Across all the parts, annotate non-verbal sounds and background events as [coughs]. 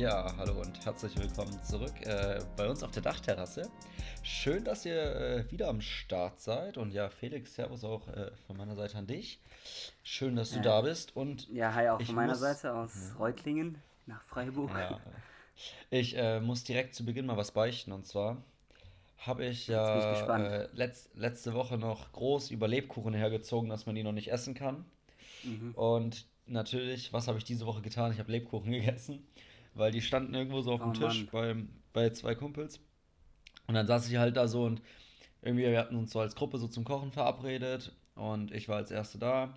Ja, hallo und herzlich willkommen zurück äh, bei uns auf der Dachterrasse. Schön, dass ihr äh, wieder am Start seid. Und ja, Felix, Servus auch äh, von meiner Seite an dich. Schön, dass du Ja. da bist. Und Ja, hi auch von meiner muss- Seite aus Reutlingen nach Freiburg. Ja, ich äh, muss direkt zu Beginn mal was beichten. Und zwar habe ich ja äh, letz, letzte Woche noch groß über Lebkuchen hergezogen, dass man die noch nicht essen kann. Mhm. Und natürlich, was habe ich diese Woche getan? Ich habe Lebkuchen [laughs] gegessen, weil die standen irgendwo so auf dem Oh Tisch Mann. beim, bei zwei Kumpels. Und dann saß ich halt da so und irgendwie, wir hatten uns so als Gruppe so zum Kochen verabredet und ich war als Erste da.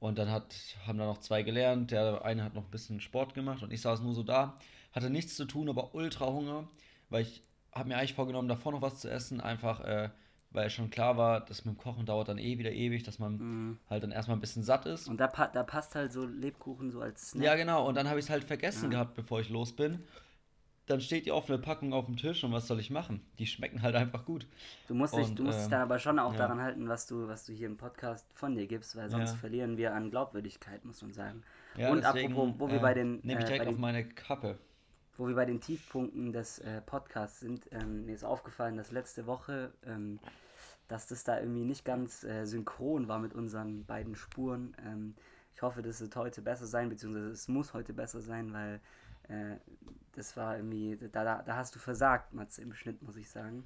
Und dann hat, haben da noch zwei gelernt. Der eine hat noch ein bisschen Sport gemacht und ich saß nur so da, hatte nichts zu tun, aber ultra Hunger, weil ich habe mir eigentlich vorgenommen, davor noch was zu essen, einfach äh, weil schon klar war, das mit dem Kochen dauert dann eh wieder ewig, dass man Mhm. halt dann erstmal ein bisschen satt ist. Und da, pa da passt halt so Lebkuchen so als Snack. Ja, genau. Und dann habe ich es halt vergessen Ja. gehabt, bevor ich los bin. Dann steht die offene Packung auf dem Tisch und was soll ich machen? Die schmecken halt einfach gut. Du musst dich, Und, du musst dich ähm, dann aber schon auch ja. daran halten, was du, was du hier im Podcast von dir gibst, weil sonst Ja. verlieren wir an Glaubwürdigkeit, muss man sagen. Und deswegen, apropos, wo wir äh, bei den, Nehme ich äh, direkt auf den meine Kappe. wo wir bei den Tiefpunkten des äh, Podcasts sind, ähm, mir ist aufgefallen, dass letzte Woche, ähm, dass das da irgendwie nicht ganz äh, synchron war mit unseren beiden Spuren. Ähm, ich hoffe, das wird heute besser sein, beziehungsweise es muss heute besser sein, weil äh, das war irgendwie, da, da, da hast du versagt, Matze, im Schnitt, muss ich sagen.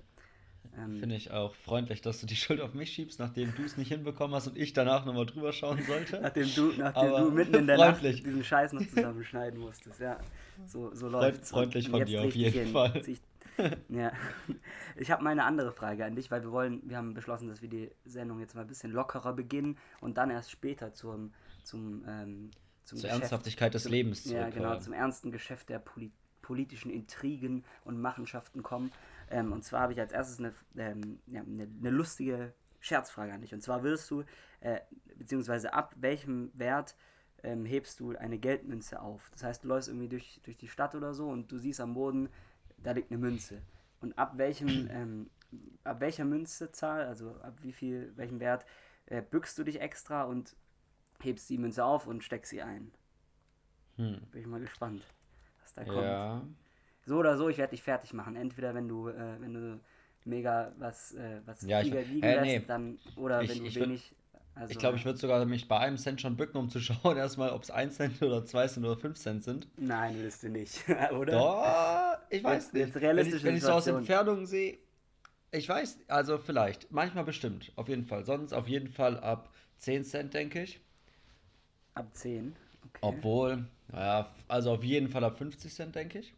Ähm, Finde ich auch freundlich, dass du die [laughs] Schuld auf mich schiebst, nachdem du es nicht hinbekommen hast und ich danach nochmal drüber schauen sollte. Nachdem du, nachdem Aber du mitten in der Nacht freundlich. diesen Scheiß noch zusammenschneiden musstest, ja. So, so läuft's. freundlich Und von dir auf jeden hin. Fall. Zieh Ich, [laughs] ja. Ich habe mal eine andere Frage an dich, weil wir wollen, wir haben beschlossen, dass wir die Sendung jetzt mal ein bisschen lockerer beginnen und dann erst später zum, zum, ähm, zum Zur Geschäft- Ernsthaftigkeit des zum- Lebens Ja, genau, zum ernsten Geschäft der Poli politischen Intrigen und Machenschaften kommen. Ähm, und zwar habe ich als erstes eine, ähm, ja, eine, eine lustige Scherzfrage an dich. Und zwar willst du, äh, beziehungsweise ab welchem Wert ähm, hebst du eine Geldmünze auf? Das heißt, du läufst irgendwie durch, durch die Stadt oder so und du siehst am Boden, da liegt eine Münze. Und ab welchem, [clears throat] ähm, ab welcher Münzezahl, also ab wie viel, welchem Wert, äh, bückst du dich extra und hebst die Münze auf und steckst sie ein? Hm. Bin ich mal gespannt, was da kommt. Ja. So oder so, ich werde dich fertig machen. Entweder wenn du, äh, wenn du mega was, äh, was Ja, ich- liegen äh, lässt, nee. dann oder Ich- wenn du ich würd- wenig. Also, Ich glaube, ich würde sogar mich bei einem Cent schon bücken, um zu [laughs] schauen, erstmal, ob es 1 Cent oder 2 Cent oder 5 Cent sind. Nein, willst du nicht, [laughs] oder? Doch, ich weiß Jetzt- nicht. jetzt realistische wenn ich, wenn ich so aus. Entfernung sehe, ich weiß, also vielleicht, manchmal bestimmt, auf jeden Fall. Sonst auf jeden Fall ab 10 Cent, denke ich. Ab 10. Okay. Obwohl, naja, also auf jeden Fall ab 50 Cent, denke ich.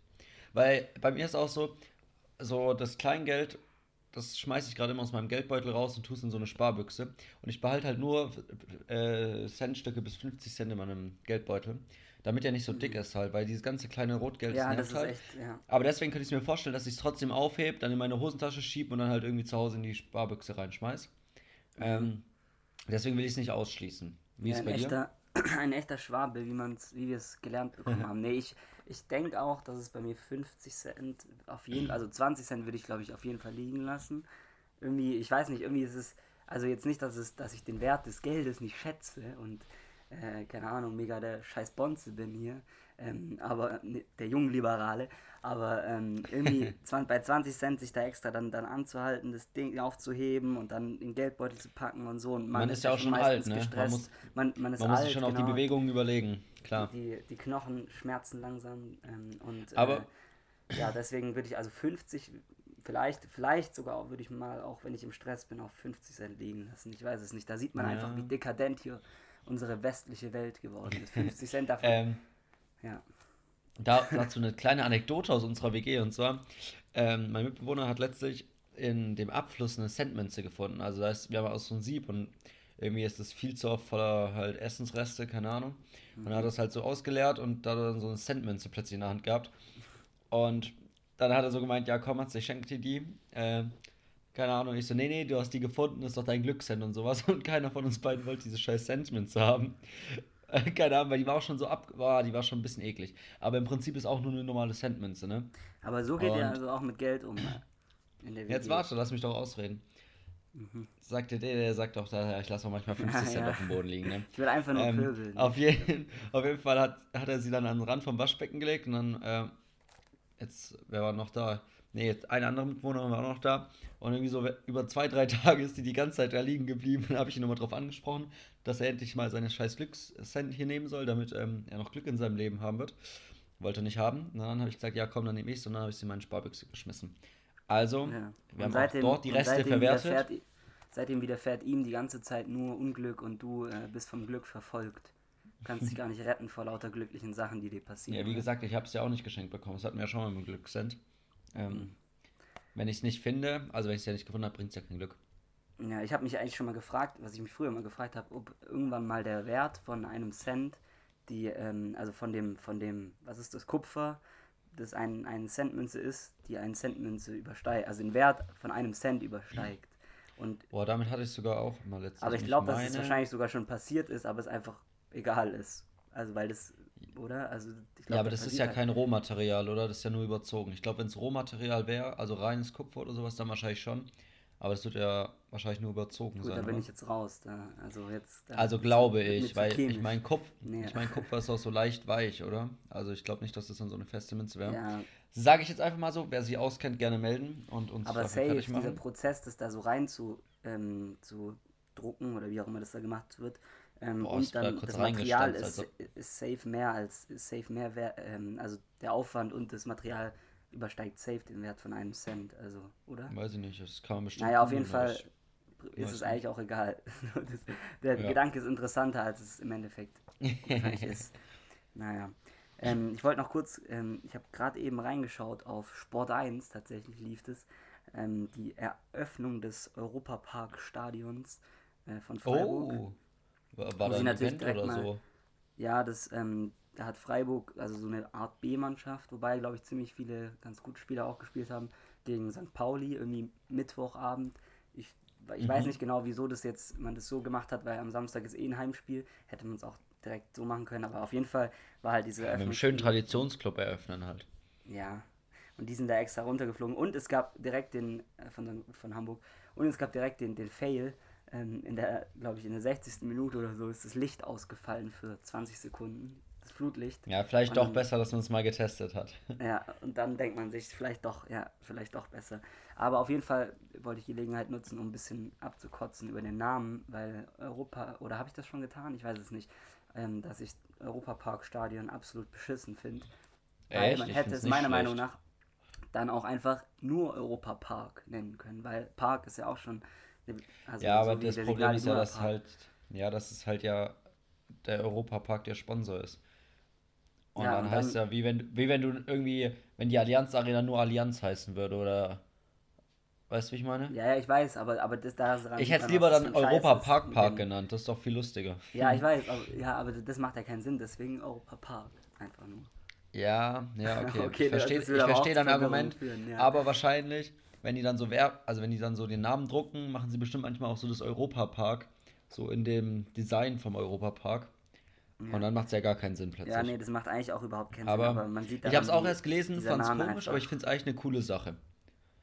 Weil bei mir ist auch so, so das Kleingeld, das schmeiße ich gerade immer aus meinem Geldbeutel raus und tue es in so eine Sparbüchse. Und ich behalte halt nur äh, Centstücke bis 50 Cent in meinem Geldbeutel. Damit er nicht so dick ist halt, weil dieses ganze kleine Rotgeld ja, nervt das ist halt. echt, ja. Aber deswegen könnte ich mir vorstellen, dass ich es trotzdem aufhebe, dann in meine Hosentasche schiebe und dann halt irgendwie zu Hause in die Sparbüchse reinschmeiß. Ähm, deswegen will ich es nicht ausschließen. Wie ist ja, ein bei dir? echter, [clears throat] ein echter Schwabe, wie man's, wie wir es gelernt bekommen [laughs] haben. Nee, ich, ich denke auch, dass es bei mir 50 Cent auf jeden also 20 Cent würde ich glaube ich auf jeden Fall liegen lassen. Irgendwie, ich weiß nicht, irgendwie ist es, also jetzt nicht, dass es, dass ich den Wert des Geldes nicht schätze und äh, keine Ahnung, mega der scheiß Bonze bin hier, ähm, aber der Jungliberale, aber ähm, irgendwie [laughs] 20, bei 20 Cent sich da extra dann, dann anzuhalten, das Ding aufzuheben und dann in den Geldbeutel zu packen und so. Und Man ist ja auch schon alt, ne? Man muss- man, man ist Man muss alt, sich schon auch die genau. Bewegungen überlegen, klar. Die, die Knochen schmerzen langsam ähm, und Aber- äh, ja, deswegen würde ich also 50, vielleicht, vielleicht sogar auch, würde ich mal, auch wenn ich im Stress bin, auf 50 Cent liegen lassen. Ich weiß es nicht. Da sieht man Ja. einfach, wie dekadent hier unsere westliche Welt geworden ist. [laughs] 50 Cent dafür. Ähm, ja. da, dazu eine kleine Anekdote aus unserer WG und zwar, ähm, mein Mitbewohner hat letztlich in dem Abfluss eine Centmünze gefunden. Also da ist, wir haben aus so ein Sieb und irgendwie ist das viel zu oft voller halt Essensreste, keine Ahnung. Und er hat das halt so ausgeleert und da hat er dann so eine Centmünze plötzlich in der Hand gehabt. Und dann hat er so gemeint, ja komm, Mats, ich schenke dir die. Ähm, keine Ahnung. Ich so, nee, nee, du hast die gefunden, ist doch dein Glückscent und sowas. [laughs] Und keiner von uns beiden wollte diese scheiß Centmünze haben. [laughs] Keine Ahnung, weil die war auch schon so ab, boah, die war schon ein bisschen eklig. Aber im Prinzip ist auch nur eine normale Centmünze, ne? Aber so geht ihr Und- also auch mit Geld um. ne? Jetzt warte, lass mich doch ausreden. Sagt der, der sagt doch, da, ja, ich lasse auch manchmal 50 [laughs] Cent Mhm. Ja. auf dem Boden liegen, ne? Ich will einfach nur Ähm, pöbeln. auf, jeden, auf jeden Fall hat, hat er sie dann an den Rand vom Waschbecken gelegt und dann äh, jetzt, wer war noch da? Nee, ein anderer Mitbewohner war auch noch da. Und irgendwie so über zwei, drei Tage ist die die ganze Zeit da liegen geblieben. Dann habe ich ihn nochmal drauf angesprochen, dass er endlich mal seine scheiß Glückscent hier nehmen soll, damit ähm, er noch Glück in seinem Leben haben wird. Wollte er nicht haben. Und dann habe ich gesagt, ja komm, dann nehme ich es. Und dann habe ich sie in meine Sparbüchse geschmissen. Also, Ja. wir haben seitdem, auch dort die Reste seitdem verwertet. Widerfährt, seitdem widerfährt ihm die ganze Zeit nur Unglück und du äh, bist vom Glück verfolgt. Du kannst dich [laughs] gar nicht retten vor lauter glücklichen Sachen, die dir passieren. Ja, wie oder? gesagt, ich habe es ja auch nicht geschenkt bekommen. Das hatten wir ja schon mal mit Glückscent. Ähm, Mhm. Wenn ich es nicht finde, also wenn ich es ja nicht gefunden habe, bringt es ja kein Glück. Ja, ich habe mich eigentlich schon mal gefragt, was ich mich früher mal gefragt habe, ob irgendwann mal der Wert von einem Cent, die, ähm, also von dem, von dem, was ist das, Kupfer, das ein, ein Centmünze ist, die einen Centmünze übersteigt, also den Wert von einem Cent übersteigt. Und, Boah, damit hatte ich sogar auch mal letztens. aber ich glaube, dass es wahrscheinlich sogar schon passiert ist, aber es einfach egal ist. Also weil das, oder? Also glaub, Ja, aber das ist ja halt- kein Rohmaterial, oder? Das ist ja nur überzogen. Ich glaube, wenn es Rohmaterial wäre, also reines Kupfer oder sowas, dann wahrscheinlich schon. Aber das wird ja wahrscheinlich nur überzogen Gut, sein. da bin oder? ich jetzt raus. Da, also jetzt. Also glaube ich, weil ich meine Kupf, Nee. ich mein, Kupfer ist auch so leicht weich, oder? Also ich glaube nicht, dass das dann so eine feste Münze wäre. Ja, Sage ich jetzt einfach mal so, wer sich auskennt, gerne melden und uns Aber safe, fertig dieser machen. Prozess, das da so rein zu, ähm, zu drucken oder wie auch immer das da gemacht wird, ähm, Boah, und dann das Material ist, also- ist safe mehr als safe mehr wer, ähm, also der Aufwand und das Material übersteigt safe den Wert von einem Cent, also oder? Weiß ich nicht, das kann man bestimmt. Naja, auf jeden Fall ist es nicht. eigentlich auch egal. [laughs] das, der Ja. Gedanke ist interessanter, als es im Endeffekt [laughs] ist. Naja. Ähm, ich wollte noch kurz, ähm, ich habe gerade eben reingeschaut auf Sport 1, tatsächlich lief es, ähm, die Eröffnung des Europapark-Stadions äh, von Freiburg. Oh, war, war da ein natürlich Event oder mal- so? Ja, das, ähm, da hat Freiburg, also so eine Art B-Mannschaft, wobei, glaube ich, ziemlich viele ganz gute Spieler auch gespielt haben, gegen St. Pauli, irgendwie Mittwochabend. Ich, ich weiß Mhm. nicht genau, wieso das jetzt, man das so gemacht hat, weil am Samstag ist eh ein Heimspiel. Hätte man es auch direkt so machen können, aber auf jeden Fall war halt diese Mit einem schönen Traditionsclub eröffnen halt. Ja. Und die sind da extra runtergeflogen. Und es gab direkt den, äh, von, von Hamburg, und es gab direkt den, den Fail. Ähm, in der, glaube ich, in der 60. Minute oder so ist das Licht ausgefallen für 20 Sekunden. Das Flutlicht. Ja, vielleicht Und doch dann- besser, dass man es mal getestet hat. [laughs] Ja, und dann denkt man sich, vielleicht doch, ja, vielleicht doch besser. Aber auf jeden Fall wollte ich die Gelegenheit nutzen, um ein bisschen abzukotzen über den Namen, weil Europa, oder habe ich das schon getan? Ich weiß es nicht, ähm, dass ich Europapark-Stadion absolut beschissen finde. Weil Echt? man hätte es meiner Meinung nach dann auch einfach nur Europapark nennen können, weil Park ist ja auch schon. Also ja, so aber wie das Problem ist ja, dass Park. halt, ja, dass es halt ja der Europapark der Sponsor ist. Und Ja, dann und heißt dann- ja, wie wenn, wie wenn du irgendwie, wenn die Allianz Arena nur Allianz heißen würde, oder weißt du, wie ich meine? Ja, ja, ich weiß, aber, aber das da daran ich hätte es lieber dann Scheiß Europa ist Park Park genannt, das ist doch viel lustiger. Ja, ich [laughs] weiß, aber, ja, aber das macht ja keinen Sinn, deswegen Europapark. Einfach nur. Ja, ja, okay. [laughs] Okay, ich verstehe versteh dein Argument, führen, ja. aber wahrscheinlich, wenn die dann so wer also wenn die dann so den Namen drucken, machen sie bestimmt manchmal auch so das Europapark, so in dem Design vom Europapark. Und dann macht es ja gar keinen Sinn plötzlich. Ja, nee, das macht eigentlich auch überhaupt keinen aber, Sinn, aber man sieht ich habe es daran, auch erst gelesen, fand es komisch, aber ich einfach- finde es eigentlich eine coole Sache.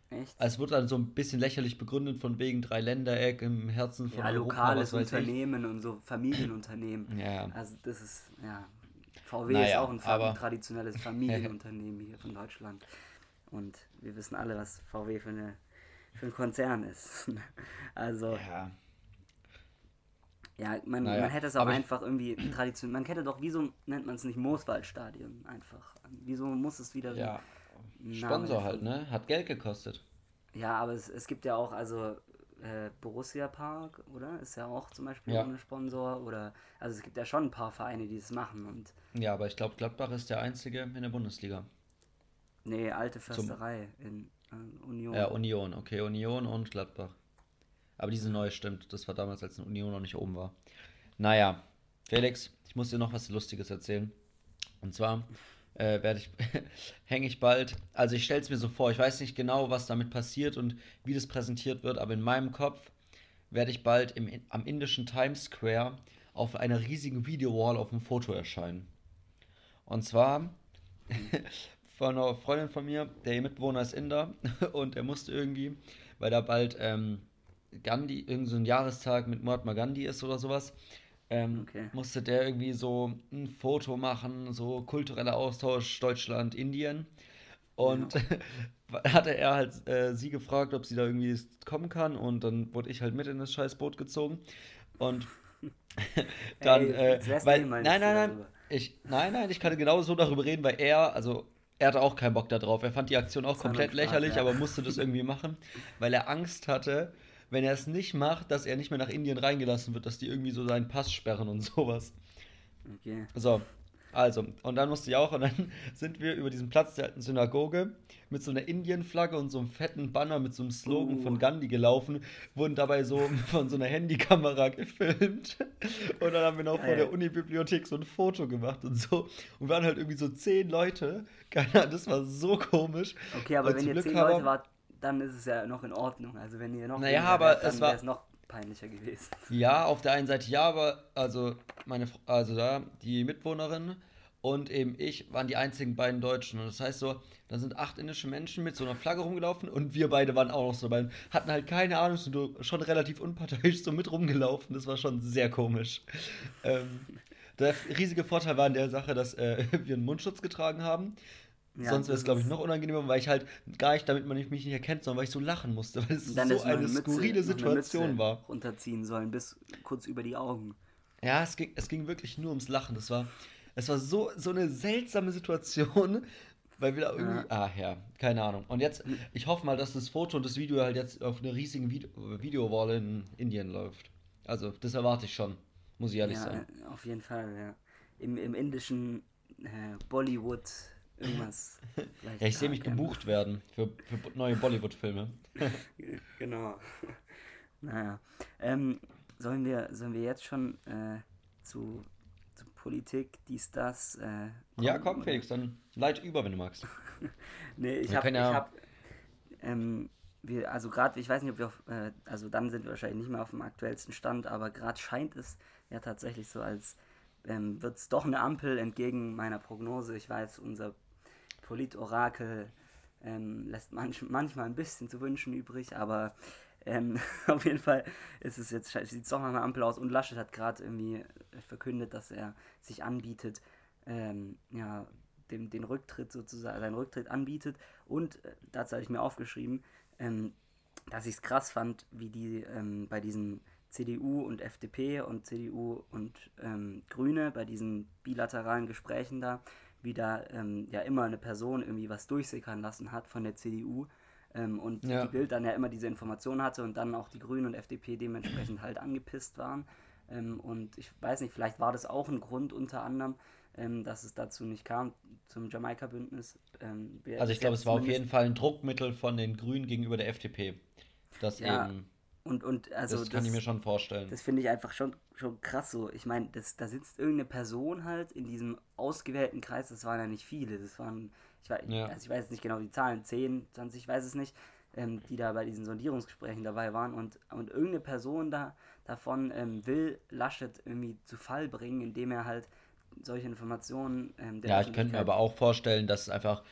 Echt? Also es wird dann so ein bisschen lächerlich begründet von wegen drei Ländereck im Herzen von Ja, Europa, lokales weiß ich. Unternehmen und so Familienunternehmen. Ja. Also das ist, ja. VW ist Naja, auch ein, aber- ein traditionelles [laughs] Familienunternehmen hier von Deutschland. Und wir wissen alle, was VW für, eine, für ein Konzern ist. [laughs] Also, Ja, ja, man, Naja, man hätte es auch einfach irgendwie traditionell. Man hätte doch, wieso nennt man es nicht Mooswaldstadion einfach? Wieso muss es wieder ja. ein Sponsor halt, ne? Hat Geld gekostet. Ja, aber es, es gibt ja auch, also äh, Borussia Park, oder? Ist ja auch zum Beispiel Ja. ohne Sponsor. Oder also es gibt ja schon ein paar Vereine, die das machen. Und Ja, aber ich glaube, Gladbach ist der einzige in der Bundesliga. Nee, alte Försterei in äh, Union. Ja, Union, okay, Union und Gladbach. Aber diese neue stimmt, das war damals, als Union noch nicht oben war. Naja, Felix, ich muss dir noch was Lustiges erzählen. Und zwar äh, werde ich, [laughs] hänge ich bald, also ich stelle es mir so vor, ich weiß nicht genau, was damit passiert und wie das präsentiert wird, aber in meinem Kopf werde ich bald im, am indischen Times Square auf einer riesigen Videowall auf dem Foto erscheinen. Und zwar [laughs] von einer Freundin von mir, der Mitbewohner ist Inder [laughs] und er musste irgendwie, weil da bald ähm, Gandhi, irgend so ein Jahrestag mit Mahatma Gandhi ist oder sowas, ähm, Okay. musste der irgendwie so ein Foto machen, so kultureller Austausch Deutschland, Indien. Und ja. [laughs] hatte er halt äh, sie gefragt, ob sie da irgendwie kommen kann. Und dann wurde ich halt mit in das scheiß Boot gezogen. Und [laughs] dann, Ey, äh, weil, nein, nein, nein, ich, nein, nein, ich kann genau so darüber reden, weil er, also er hatte auch keinen Bock darauf. Er fand die Aktion auch komplett Spaß, lächerlich, ja. aber musste das irgendwie machen, weil er Angst hatte, wenn er es nicht macht, dass er nicht mehr nach Indien reingelassen wird, dass die irgendwie so seinen Pass sperren und sowas. Okay. So, also, und dann musste ich auch, und dann [laughs] sind wir über diesen Platz der alten Synagoge mit so einer Indienflagge und so einem fetten Banner mit so einem Slogan uh. von Gandhi gelaufen, wurden dabei so [laughs] von so einer Handykamera gefilmt. Und dann haben wir noch Geil. vor der Unibibliothek so ein Foto gemacht und so. Und waren halt irgendwie so zehn Leute. [laughs] Keiner, das war so komisch. Okay, aber wenn ihr zehn Leute wart, dann ist es ja noch in Ordnung. Also wenn ihr noch naja, aber wärt, es war es noch peinlicher gewesen. Ja, auf der einen Seite ja, aber also meine, also da die Mitwohnerin und eben ich waren die einzigen beiden Deutschen. Und das heißt so, da sind acht indische Menschen mit so einer Flagge rumgelaufen und wir beide waren auch noch so dabei. Hatten halt keine Ahnung, sind schon relativ unparteiisch so mit rumgelaufen. Das war schon sehr komisch. Ähm, der riesige Vorteil war in der Sache, dass äh, [laughs] wir einen Mundschutz getragen haben. Ja, Sonst wäre es, glaube ich, noch unangenehmer, weil ich halt gar nicht, damit man mich nicht erkennt, sondern weil ich so lachen musste, weil es so eine Mütze, skurrile Situation eine war. Runterziehen sollen, bis kurz über die Augen. Ja, es ging, es ging wirklich nur ums Lachen. Das war, es war so, so eine seltsame Situation, [laughs] weil wir da irgendwie. Ja. Ah, ja, keine Ahnung. Und jetzt, ich hoffe mal, dass das Foto und das Video halt jetzt auf einer riesigen Video Videowall in Indien läuft. Also, das erwarte ich schon, muss ich ehrlich ja, sagen. Auf jeden Fall, ja. Im, im indischen äh, Bollywood irgendwas. [laughs] ja, ich sehe mich gebucht werden für, für neue Bollywood-Filme. [laughs] genau. Naja. Ähm, sollen, wir, sollen wir jetzt schon äh, zu, zu Politik, dies, das? Äh, ja, komm, Felix, dann leit über, wenn du magst. [laughs] nee, ich habe. Ja hab, ähm, wir, also gerade, ich weiß nicht, ob wir auf, äh, also dann sind wir wahrscheinlich nicht mehr auf dem aktuellsten Stand, aber gerade scheint es ja tatsächlich so, als ähm, wird es doch eine Ampel entgegen meiner Prognose. Ich weiß, unser Politorakel ähm, lässt manch, manchmal ein bisschen zu wünschen übrig, aber ähm, [laughs] auf jeden Fall ist es jetzt, sieht es doch nach einer Ampel aus und Laschet hat gerade irgendwie verkündet, dass er sich anbietet, ähm, ja, dem, den Rücktritt sozusagen, seinen Rücktritt anbietet. Und äh, dazu habe ich mir aufgeschrieben, ähm, dass ich es krass fand, wie die ähm, bei diesen CDU und FDP und CDU und ähm, Grüne bei diesen bilateralen Gesprächen da, wie da ähm, ja immer eine Person irgendwie was durchsickern lassen hat von der CDU ähm, und ja. die Bild dann ja immer diese Information hatte und dann auch die Grünen und FDP dementsprechend halt angepisst waren. Ähm, und ich weiß nicht, vielleicht war das auch ein Grund unter anderem, ähm, dass es dazu nicht kam zum Jamaika-Bündnis. Ähm, also ich glaube, es war auf jeden Fall ein Druckmittel von den Grünen gegenüber der FDP. Das ja. eben und, und also das kann das, ich mir schon vorstellen. Das finde ich einfach schon, schon krass so. Ich meine, da sitzt irgendeine Person halt in diesem ausgewählten Kreis, das waren ja nicht viele, das waren, ich weiß, ja. also ich weiß nicht genau die Zahlen, 10, 20, ich weiß es nicht, ähm, die da bei diesen Sondierungsgesprächen dabei waren und, und irgendeine Person da davon ähm, will Laschet irgendwie zu Fall bringen, indem er halt solche Informationen. Ähm, ja, ich könnte mir aber auch vorstellen, dass es einfach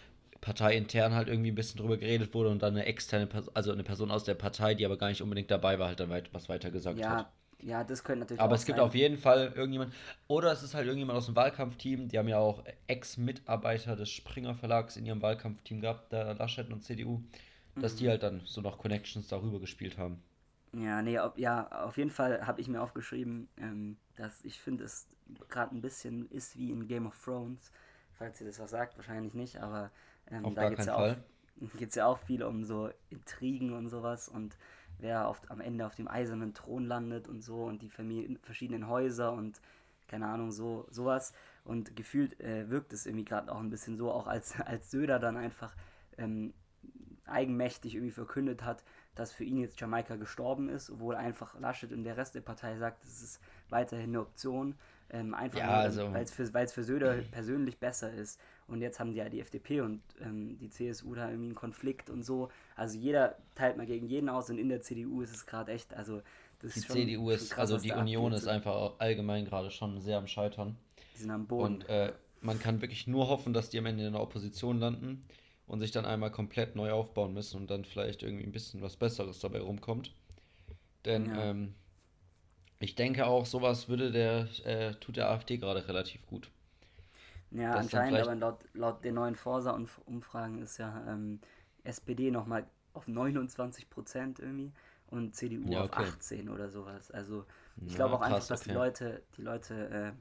parteiintern halt irgendwie ein bisschen drüber geredet wurde und dann eine externe Person, also eine Person aus der Partei, die aber gar nicht unbedingt dabei war, halt dann weit, was weiter gesagt ja, hat. Ja, das könnte natürlich Aber es gibt sein. auf jeden Fall irgendjemand, oder es ist halt irgendjemand aus dem Wahlkampfteam, die haben ja auch Ex-Mitarbeiter des Springer Verlags in ihrem Wahlkampfteam gehabt, der Laschet und CDU, dass mhm. die halt dann so noch Connections darüber gespielt haben. Ja, nee, ob, ja, auf jeden Fall habe ich mir aufgeschrieben, ähm, dass ich finde, es gerade ein bisschen ist wie in Game of Thrones. Falls ihr das was sagt, wahrscheinlich nicht, aber ähm, Auf da geht es ja, [laughs] ja auch viel um so Intrigen und sowas und wer auf, am Ende auf dem eisernen Thron landet und so und die Familie, verschiedenen Häuser und keine Ahnung, so sowas. Und gefühlt äh, wirkt es irgendwie gerade auch ein bisschen so, auch als, [laughs] als Söder dann einfach ähm, eigenmächtig irgendwie verkündet hat, dass für ihn jetzt Jamaika gestorben ist, obwohl einfach Laschet und der Rest der Partei sagt, es ist weiterhin eine Option. Ähm, einfach ja, also, weil es für, für Söder persönlich besser ist. Und jetzt haben die ja die FDP und ähm, die CSU da irgendwie einen Konflikt und so. Also jeder teilt mal gegen jeden aus und in der CDU ist es gerade echt, also das die ist schon, CDU ist, krass, also die Union ist einfach allgemein gerade schon sehr am Scheitern. Die sind am Boden. Und äh, man kann wirklich nur hoffen, dass die am Ende in der Opposition landen und sich dann einmal komplett neu aufbauen müssen und dann vielleicht irgendwie ein bisschen was Besseres dabei rumkommt. Denn ja. ähm, ich denke auch, sowas würde der, äh, tut der AfD gerade relativ gut. Ja, anscheinend, aber laut, laut den neuen Forsa-Umfragen ist ja ähm, SPD nochmal auf 29 Prozent irgendwie und CDU ja, okay. auf 18 oder sowas. Also ich ja, glaube auch krass, einfach, dass okay. die Leute, die Leute äh,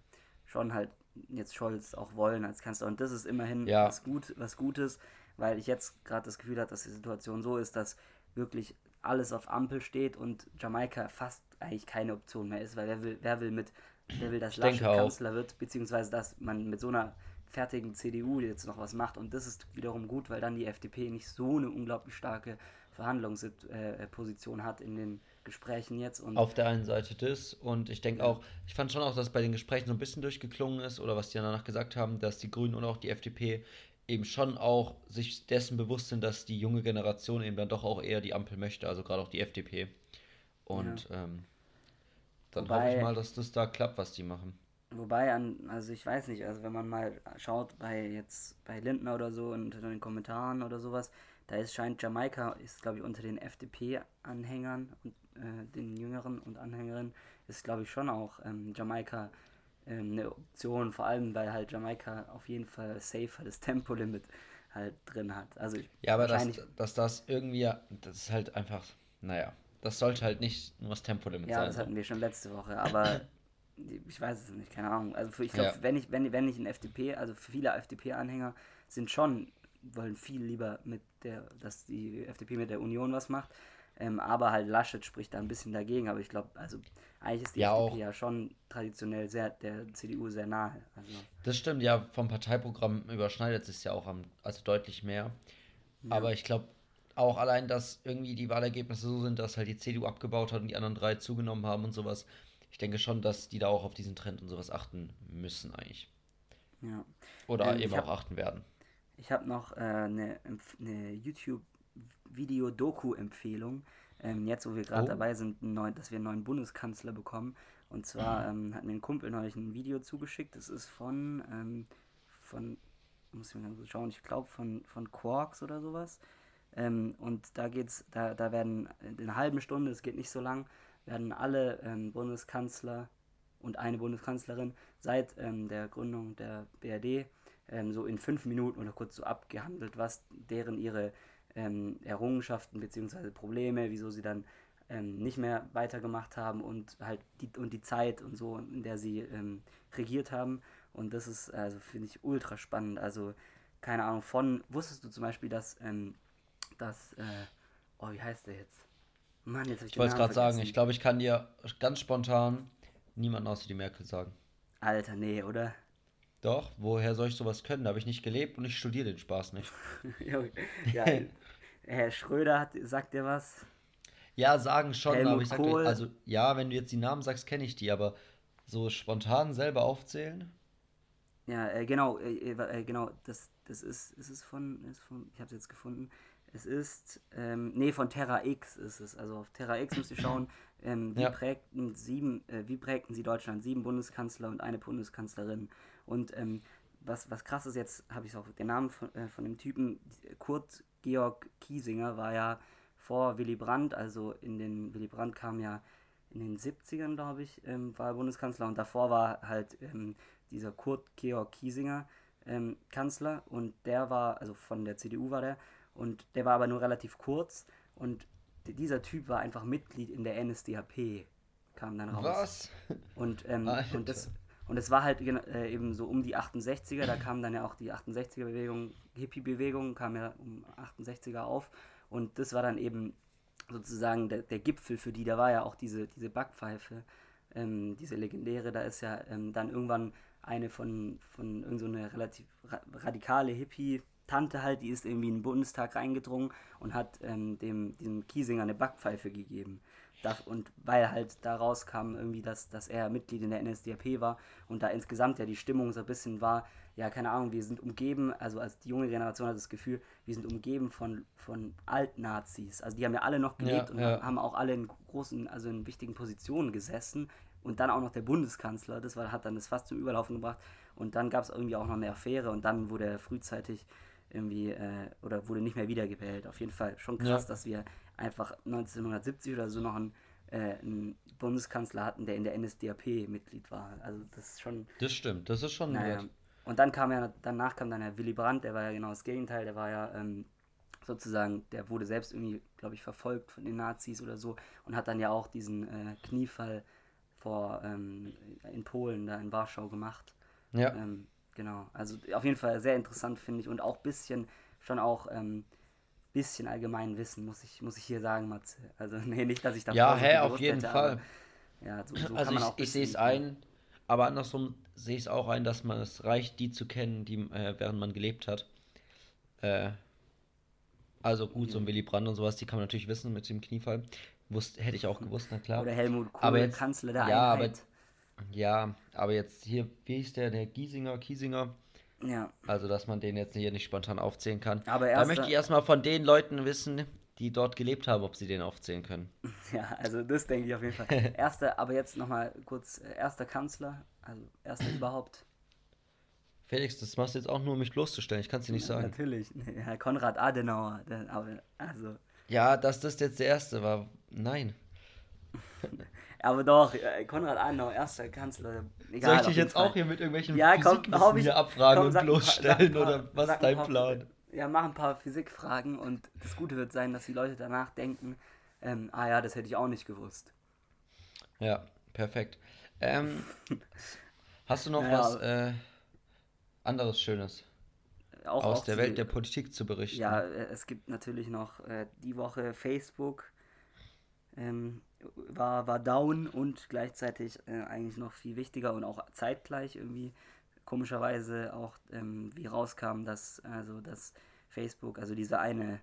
schon halt jetzt Scholz auch wollen als Kanzler. Und das ist immerhin ja. was, gut, was Gutes, weil ich jetzt gerade das Gefühl habe, dass die Situation so ist, dass wirklich alles auf Ampel steht und Jamaika fast eigentlich keine Option mehr ist, weil wer will, wer will mit, wer will, dass Laschet Kanzler wird, beziehungsweise dass man mit so einer fertigen CDU jetzt noch was macht. Und das ist wiederum gut, weil dann die FDP nicht so eine unglaublich starke Verhandlungsposition äh, hat in den Gesprächen jetzt. Und Auf der einen Seite das und ich denke auch, ich fand schon auch, dass bei den Gesprächen so ein bisschen durchgeklungen ist oder was die danach gesagt haben, dass die Grünen und auch die FDP eben schon auch sich dessen bewusst sind, dass die junge Generation eben dann doch auch eher die Ampel möchte, also gerade auch die FDP. Und ja. ähm, dann Wobei, hoffe ich mal, dass das da klappt, was die machen. Wobei, an, also ich weiß nicht, also wenn man mal schaut bei jetzt bei Lindner oder so und in den Kommentaren oder sowas, da ist scheint Jamaika ist glaube ich unter den FDP-Anhängern und äh, den Jüngeren und Anhängerinnen ist glaube ich schon auch ähm, Jamaika ähm, eine Option, vor allem weil halt Jamaika auf jeden Fall safer das Tempolimit halt drin hat. Also ich, ja, aber dass, dass das irgendwie, das ist halt einfach, naja, das sollte halt nicht nur das Tempolimit ja, sein. Ja, das hatten wir schon letzte Woche, aber [coughs] ich weiß es nicht, keine Ahnung. Also ich glaube, ja. wenn ich, wenn, wenn ich ein FDP, also viele FDP-Anhänger sind schon, wollen viel lieber mit der, dass die FDP mit der Union was macht. Ähm, aber halt Laschet spricht da ein bisschen dagegen. Aber ich glaube, also eigentlich ist die ja, FDP ja schon traditionell sehr der CDU sehr nahe. Also. Das stimmt, ja, vom Parteiprogramm überschneidet es ja auch am, also deutlich mehr. Ja. Aber ich glaube auch allein, dass irgendwie die Wahlergebnisse so sind, dass halt die CDU abgebaut hat und die anderen drei zugenommen haben und sowas ich denke schon, dass die da auch auf diesen Trend und sowas achten müssen eigentlich. Ja. Oder ähm, eben hab, auch achten werden. Ich habe noch äh, eine, eine YouTube-Video-Doku-Empfehlung. Ähm, jetzt, wo wir gerade oh. dabei sind, neu, dass wir einen neuen Bundeskanzler bekommen. Und zwar ähm, hat mir ein Kumpel neulich ein Video zugeschickt. Das ist von, ähm, von muss ich mal schauen, ich glaube von, von Quarks oder sowas. Ähm, und da geht's, da, da werden in einer halben Stunde, es geht nicht so lang, werden alle ähm, Bundeskanzler und eine Bundeskanzlerin seit ähm, der Gründung der BRD ähm, so in fünf Minuten oder kurz so abgehandelt, was deren ihre ähm, Errungenschaften bzw. Probleme, wieso sie dann ähm, nicht mehr weitergemacht haben und halt die und die Zeit und so, in der sie regiert haben. Und das ist, also finde ich ultra spannend. Also, keine Ahnung, von, wusstest du zum Beispiel, dass, dass, äh, oh, wie heißt der jetzt? Mann, jetzt ich, ich wollte es gerade sagen, ich glaube, ich kann dir ganz spontan niemanden außer die Merkel sagen. Alter, nee, oder? Doch, woher soll ich sowas können? Da habe ich nicht gelebt und ich studiere den Spaß nicht. [laughs] ja, [laughs] Herr Schröder hat, sagt dir was? Ja, sagen schon, Helmut aber ich sage, also ja, wenn du jetzt die Namen sagst, kenne ich die, aber so spontan selber aufzählen? Ja, äh, genau, äh, äh, genau, das, das ist, ist es von, ist von ich habe es jetzt gefunden, es ist, ähm, nee, von Terra X ist es. Also auf Terra X müsst ihr schauen, ähm, wie, ja. prägten sieben, äh, wie prägten sie Deutschland? Sieben Bundeskanzler und eine Bundeskanzlerin. Und ähm, was, was krass ist, jetzt habe ich auch den Namen von, äh, von dem Typen, Kurt Georg Kiesinger war ja vor Willy Brandt, also in den, Willy Brandt kam ja in den 70ern, glaube ich, ähm, war er Bundeskanzler und davor war halt ähm, dieser Kurt Georg Kiesinger ähm, Kanzler und der war, also von der CDU war der und der war aber nur relativ kurz. Und dieser Typ war einfach Mitglied in der NSDAP, kam dann raus. Was? Und, ähm, und das. Und es war halt äh, eben so um die 68er, da kam dann ja auch die 68er-Bewegung, Hippie-Bewegung, kam ja um 68er auf. Und das war dann eben sozusagen der, der Gipfel für die. Da war ja auch diese, diese Backpfeife, ähm, diese legendäre. Da ist ja ähm, dann irgendwann eine von, von irgendeiner so relativ ra radikale Hippie, Tante halt, die ist irgendwie in den Bundestag reingedrungen und hat ähm, dem, diesem Kiesinger eine Backpfeife gegeben. und weil halt daraus kam irgendwie, dass, dass er Mitglied in der NSDAP war und da insgesamt ja die Stimmung so ein bisschen war, ja, keine Ahnung, wir sind umgeben, also als die junge Generation hat das Gefühl, wir sind umgeben von, von Alt-Nazis. Also die haben ja alle noch gelebt ja, und ja. haben auch alle in großen, also in wichtigen Positionen gesessen. Und dann auch noch der Bundeskanzler, das war, hat dann das fast zum Überlaufen gebracht. Und dann gab es irgendwie auch noch eine Affäre und dann wurde er frühzeitig irgendwie äh, oder wurde nicht mehr wiedergewählt. Auf jeden Fall schon krass, ja. dass wir einfach 1970 oder so noch einen, äh, einen, Bundeskanzler hatten, der in der NSDAP Mitglied war. Also das ist schon. Das stimmt, das ist schon. Naja. Und dann kam ja, danach kam dann Herr Willy Brandt, der war ja genau das Gegenteil, der war ja ähm, sozusagen, der wurde selbst irgendwie, glaube ich, verfolgt von den Nazis oder so und hat dann ja auch diesen äh, Kniefall vor ähm, in Polen, da in Warschau gemacht. Ja. Ähm, genau, also auf jeden Fall sehr interessant, finde ich, und auch ein bisschen, schon auch ähm, bisschen allgemein Wissen, muss ich, muss ich hier sagen, Matze. Also, [laughs] nee, nicht, dass ich da Ja, hä, auf jeden Fall. Aber, ja, so, [clears throat] so also ich, ich sehe es ein, aber andersrum sehe ich es auch ein, dass man es reicht, die zu kennen, die äh, während man gelebt hat. Äh, also gut, so ein Willy Brandt und sowas, die kann man natürlich wissen mit dem Kniefall. Wusst, hätte ich auch gewusst, na klar. Oder Helmut Kohl, Aber jetzt- Kanzler der ja, aber- Einheit. Ja, aber jetzt hier, wie hieß der, der Giesinger, Kiesinger? Ja, Also, dass man den jetzt hier nicht spontan aufzählen kann. aber Da erster, möchte ich erstmal von den Leuten wissen, die dort gelebt haben, ob sie den aufzählen können. [laughs] ja, also das denke ich auf jeden Fall. [laughs] Erster, aber jetzt nochmal kurz, äh, erster Kanzler, also erster [laughs] überhaupt. Felix, das machst du jetzt auch nur, um mich bloßzustellen. Ich kann es dir nicht sagen. Natürlich, ja, Konrad Adenauer, aber, also, Ja, dass das jetzt der erste war. Nein. Aber doch, äh, Konrad Adenauer, erster Kanzler, egal. Soll ich dich jetzt Fall. auch hier mit irgendwelchen Ja, komm, hier abfragen komm, und sag bloßstellen paar- oder was ist ein dein paar- Plan? Ja, mach ein paar Physikfragen und das Gute wird sein, dass die Leute danach denken, ähm, ah ja, das hätte ich auch nicht gewusst. Ja, perfekt. Ähm, [laughs] hast du noch Naja, was äh, anderes Schönes Auch, aus auch der Welt der Politik zu berichten? Ja, äh, es gibt natürlich noch äh, die Woche Facebook ähm, war, war down und gleichzeitig äh, eigentlich noch viel wichtiger und auch zeitgleich irgendwie komischerweise auch ähm, wie rauskam, dass also dass Facebook, also diese eine,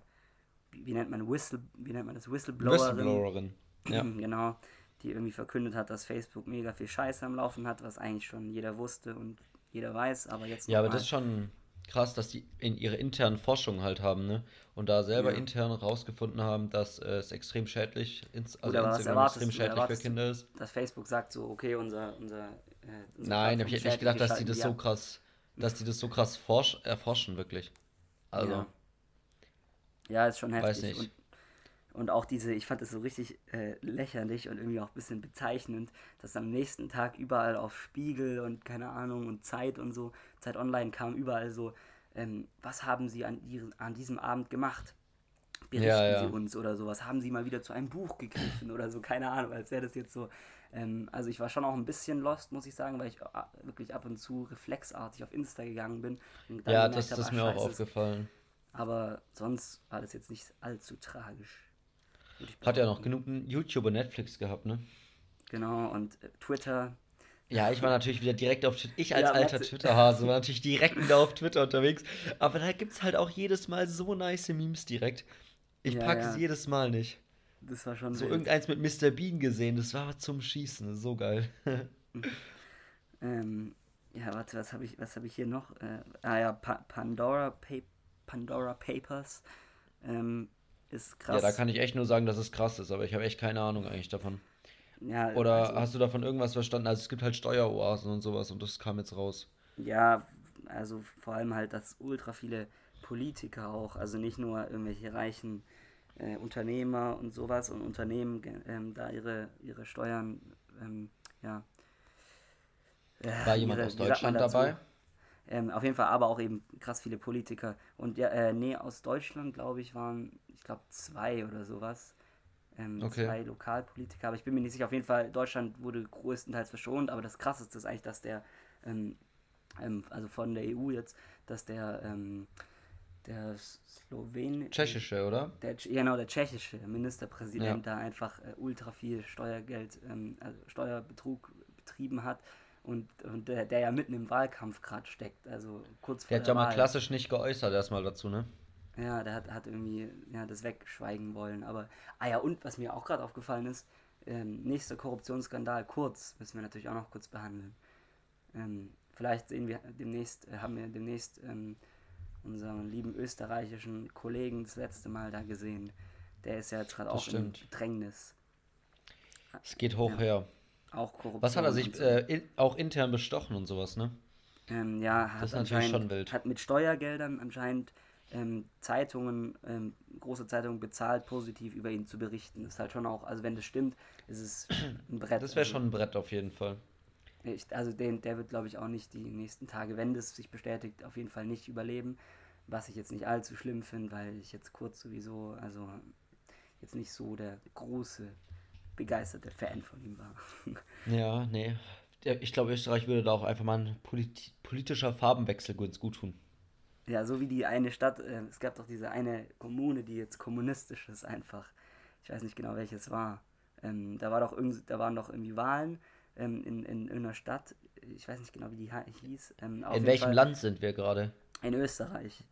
wie, nennt man Whistle, wie nennt man das Whistleblowerin, Whistleblowerin. [clears throat] Ja. genau, die irgendwie verkündet hat, dass Facebook mega viel Scheiße am Laufen hat, was eigentlich schon jeder wusste und jeder weiß, aber jetzt Ja, aber das ist schon krass, dass die in ihre internen Forschungen halt haben, ne? Und da selber Ja. intern rausgefunden haben, dass äh, es extrem schädlich, ins, also Oder Instagram erwartest extrem schädlich für Kinder ist. dass Facebook sagt so, okay, unser, unser, äh, unsere Nein, Plattform hab ich hätte nicht gedacht, dass die das schalten so krass, dass die das so krass forsch, erforschen, wirklich. Also, Ja. Ja, ist schon heftig. Weiß nicht. Und, und auch diese, ich fand das so richtig äh, lächerlich und irgendwie auch ein bisschen bezeichnend, dass am nächsten Tag überall auf Spiegel und keine Ahnung und Zeit und so, Zeit Online kam überall so, ähm, was haben Sie an, ihren, an diesem Abend gemacht? Berichten Ja, ja. Sie uns oder sowas. Haben Sie mal wieder zu einem Buch gegriffen oder so, keine Ahnung, als wäre das jetzt so. Ähm, also ich war schon auch ein bisschen lost, muss ich sagen, weil ich äh, wirklich ab und zu reflexartig auf Insta gegangen bin. Und dann ja, das, hab, das ist mir auch aufgefallen. aber sonst war das jetzt nicht allzu tragisch. Hat ja noch genug YouTube und Netflix gehabt, ne? Genau, und äh, Twitter. Ja, ich war natürlich wieder direkt auf Twitter. Ich als Ja, alter. Twitter-Hase war natürlich direkt [laughs] wieder auf Twitter unterwegs. Aber da gibt's halt auch jedes Mal so nice Memes direkt. Ich Ja, packe ja. es jedes Mal nicht. Das war schon So wild. irgendeins mit Mr. Bean gesehen, das war zum Schießen, so geil. [laughs] Ähm, ja, warte, was habe ich, was habe ich hier noch? Äh, ah ja, pa Pandora, pa Pandora Papers. Ähm, ist krass. Ja, da kann ich echt nur sagen, dass es krass ist, aber ich habe echt keine Ahnung eigentlich davon. Ja, Oder also, hast du davon irgendwas verstanden? Also es gibt halt Steueroasen und sowas und das kam jetzt raus. Ja, also vor allem halt, dass ultra viele Politiker auch, also nicht nur irgendwelche reichen äh, Unternehmer und sowas und Unternehmen ähm, da ihre, ihre Steuern, ähm, ja. äh, War jemand ihre- aus Deutschland dabei? Ähm, auf jeden Fall, aber auch eben krass viele Politiker. Und ja, äh, nee, aus Deutschland, glaube ich, waren, ich glaube, zwei oder sowas. Ähm, Okay. Zwei Lokalpolitiker, aber ich bin mir nicht sicher. Auf jeden Fall, Deutschland wurde größtenteils verschont, aber das krasseste ist eigentlich, dass der, ähm, ähm, also von der EU jetzt, dass der, ähm, der Slowen... Tschechische, oder? Der, genau, der tschechische Ministerpräsident da einfach äh, ultra viel Steuergeld, ähm, also Steuerbetrug betrieben hat und, und der, der ja mitten im Wahlkampf gerade steckt, also kurz vor Der hat der ja mal Wahl. klassisch nicht geäußert erstmal dazu, ne? Ja, der hat, hat irgendwie ja, das wegschweigen wollen, aber, ah ja, und was mir auch gerade aufgefallen ist, ähm, nächster Korruptionsskandal, kurz, müssen wir natürlich auch noch kurz behandeln. Ähm, vielleicht sehen wir demnächst, äh, haben wir demnächst ähm, unseren lieben österreichischen Kollegen das letzte Mal da gesehen. Der ist ja jetzt gerade Das auch im stimmt. Bedrängnis. Es geht hoch Ja. her. Auch Korruption. Was hat er sich so. äh, in, auch intern bestochen und sowas, ne? Ähm, ja, hat ist natürlich schon wild. Hat mit Steuergeldern anscheinend ähm, Zeitungen, ähm, große Zeitungen bezahlt, positiv über ihn zu berichten. Das ist halt schon auch, also wenn das stimmt, ist es ein Brett. Das wäre also, schon ein Brett auf jeden Fall. Ich, also den, der wird, glaube ich, auch nicht die nächsten Tage, wenn das sich bestätigt, auf jeden Fall nicht überleben. Was ich jetzt nicht allzu schlimm finde, weil ich jetzt kurz sowieso, also jetzt nicht so der große, begeisterte Fan von ihm war. [laughs] Ja, nee. Ich glaube, Österreich würde da auch einfach mal ein polit politischer Farbenwechsel ganz gut tun. Ja, so wie die eine Stadt, äh, es gab doch diese eine Kommune, die jetzt kommunistisch ist einfach. Ich weiß nicht genau, welches war. Ähm, da, war doch irgend, da waren doch irgendwie Wahlen ähm, in, in irgendeiner Stadt. Ich weiß nicht genau, wie die hieß. Ähm, auf In welchem Fall Land sind wir gerade? In Österreich.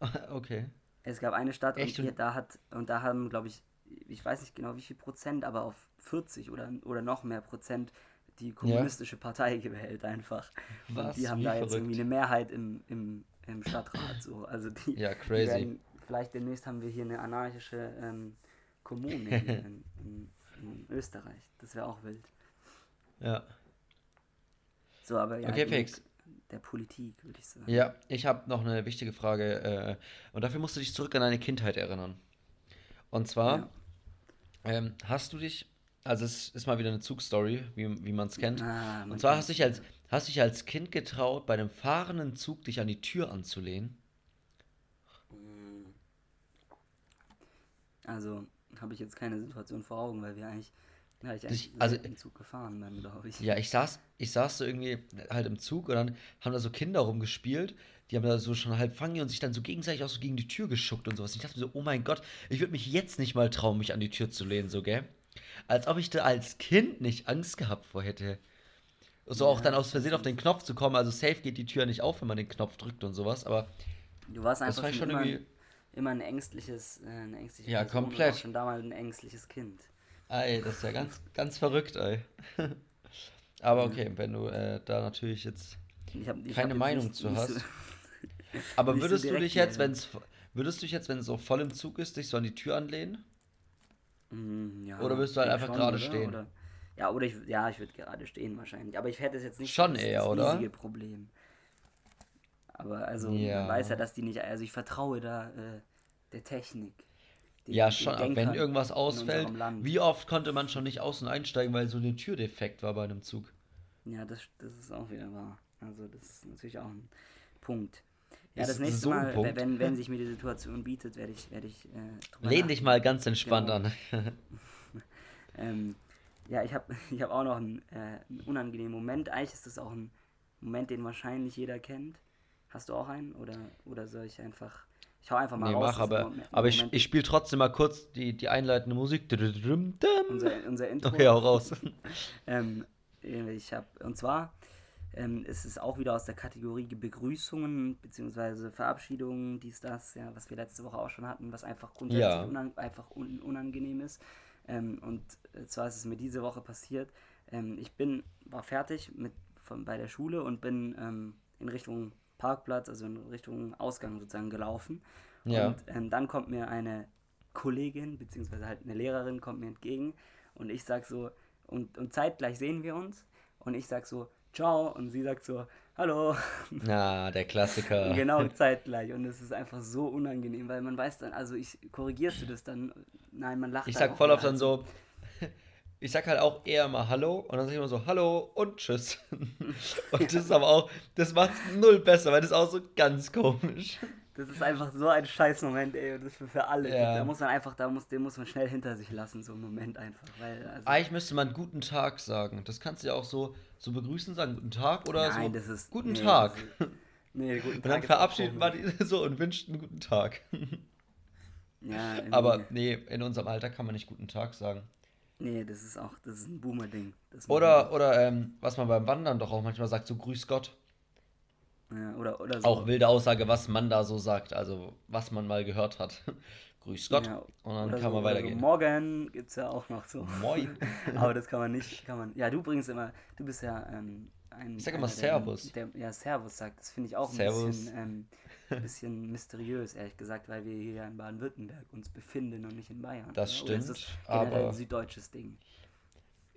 [laughs] Okay. Es gab eine Stadt Echt? und da hat und da haben, glaube ich, ich weiß nicht genau wie viel Prozent, aber auf 40 oder, oder noch mehr Prozent die kommunistische Partei [laughs] gewählt einfach. Was? Und die haben Wie da jetzt verrückt. irgendwie eine Mehrheit im, im, im Stadtrat. So. Also die, Ja, die crazy. werden, vielleicht demnächst haben wir hier eine anarchische ähm, Kommune [laughs] in, in, in Österreich. Das wäre auch wild. Ja. So, aber ja, Okay, Felix. der Politik, würde ich sagen. Ja, ich habe noch eine wichtige Frage. Äh, und dafür musst du dich zurück an deine Kindheit erinnern. Und zwar, Ja. ähm, hast du dich, also es ist mal wieder eine Zugstory, wie, wie man es kennt. Ah, man Und zwar hast du dich als, hast dich als Kind getraut, bei einem fahrenden Zug dich an die Tür anzulehnen. Also habe ich jetzt keine Situation vor Augen, weil wir eigentlich, ja, ich Ich- eigentlich also- im Zug gefahren bin, glaube ich. Ja, ich saß, ich saß so irgendwie halt im Zug und dann haben da so Kinder rumgespielt. Die haben da so schon halb fangen und sich dann so gegenseitig auch so gegen die Tür geschuckt und sowas. Ich dachte mir so, oh mein Gott, ich würde mich jetzt nicht mal trauen, mich an die Tür zu lehnen, so, gell? Als ob ich da als Kind nicht Angst gehabt vor hätte. So auch dann aus Versehen auf den Knopf zu kommen. Also safe geht die Tür nicht auf, wenn man den Knopf drückt und sowas. Aber Du warst einfach war schon immer, irgendwie. immer ein ängstliches, äh, eine ängstliche Ja, Person und komplett. auch schon damals ein ängstliches Kind. Ey, das ist ja ganz, ganz verrückt, ey. [laughs] Aber okay, wenn du äh, da natürlich jetzt. Ich hab, ich Keine Meinung nicht- zu nicht hast. So, [laughs] Aber Nicht so würdest du dich jetzt, hier. wenn es würdest du dich jetzt, wenn es so voll im Zug ist, dich so an die Tür anlehnen? Mm, ja, Oder wirst du halt einfach gerade stehen? Oder, ja, oder ich, ja, ich würde gerade stehen wahrscheinlich. Aber ich hätte es jetzt nicht Schon das, eher, das oder? riesige Problem. Aber also, Ja. man weiß ja, dass die nicht, also ich vertraue da äh, der Technik. den- Ja, schon, wenn irgendwas ausfällt, wie oft konnte man schon nicht und einsteigen, weil so ein Türdefekt war bei einem Zug? Ja, das, das ist auch wieder wahr. Also das ist natürlich auch ein Punkt. Ja, Ist das nächste so Mal, Punkt. wenn, wenn sich mir die Situation bietet, werde ich, werde ich äh, Lehn dich mal ganz entspannt Genau. an. [laughs] Ähm, ja, ich habe [laughs] ich hab auch noch einen, äh, einen unangenehmen Moment. Eigentlich ist das auch ein Moment, den wahrscheinlich jeder kennt. Hast du auch einen? Oder, oder soll ich einfach. Ich hau einfach mal Nee, raus. mach, aber, Moment- aber ich, ich spiele trotzdem mal kurz die, die einleitende Musik. Unser, unser Intro. Okay, hau raus. [laughs] Ähm, ich habe, und zwar ähm, ist es auch wieder aus der Kategorie Begrüßungen bzw. Verabschiedungen, dies, das, ja, was wir letzte Woche auch schon hatten, was einfach grundsätzlich Ja. unan einfach un unangenehm ist. Ähm, und zwar ist es mir diese Woche passiert. Ähm, ich bin, war fertig mit, von, bei der Schule und bin ähm, in Richtung Parkplatz, also in Richtung Ausgang sozusagen gelaufen. Ja. Und ähm, dann kommt mir eine Kollegin, beziehungsweise halt eine Lehrerin, kommt mir entgegen und ich sag so, und, und zeitgleich sehen wir uns und ich sag so, ciao und sie sagt so, hallo. [laughs] Na, der Klassiker. [laughs] genau zeitgleich und es ist einfach so unangenehm, weil man weiß dann, also ich, korrigierst du das dann? Nein, man lacht Ich sag voll oft dann so, [laughs] ich sag halt auch eher mal Hallo und dann sag ich immer so Hallo und Tschüss. Und das ist aber auch, das macht's null besser, weil das ist auch so ganz komisch. Das ist einfach so ein scheiß Moment, ey, und das für, für alle. Ja. Da muss man einfach, da muss, den muss man schnell hinter sich lassen, so einen Moment einfach, weil, also, Eigentlich müsste man guten Tag sagen. Das kannst du ja auch so, so begrüßen, sagen guten Tag oder Nein, so das ist, guten nee, Tag. das ist- Nee, guten [laughs] Und Tag dann ist auch verabschiedet man die so und wünscht einen guten Tag. [laughs] Ja, [laughs] Aber nee, in unserem Alter kann man nicht guten Tag sagen. Nee, das ist auch, das ist ein Boomer-Ding. Oder, oder ähm, was man beim Wandern doch auch manchmal sagt, so Grüß Gott. Ja, oder, oder so. Auch wilde Aussage, was man da so sagt, also was man mal gehört hat. [laughs] Grüß Gott. Ja, Und dann oder kann so, man oder weitergehen. So, morgen gibt's ja auch noch so. Moin. [laughs] Aber das kann man nicht, kann man. Ja, du bringst immer, du bist ja ähm, ein. Ich sag immer einer, der- Servus. Der, ja, Servus sagt. Das finde ich auch ein Servus. bisschen, ähm, ein bisschen [laughs] mysteriös, ehrlich gesagt, weil wir hier in Baden-Württemberg uns befinden und nicht in Bayern. Das Oder ist stimmt, das generell aber- ein süddeutsches Ding.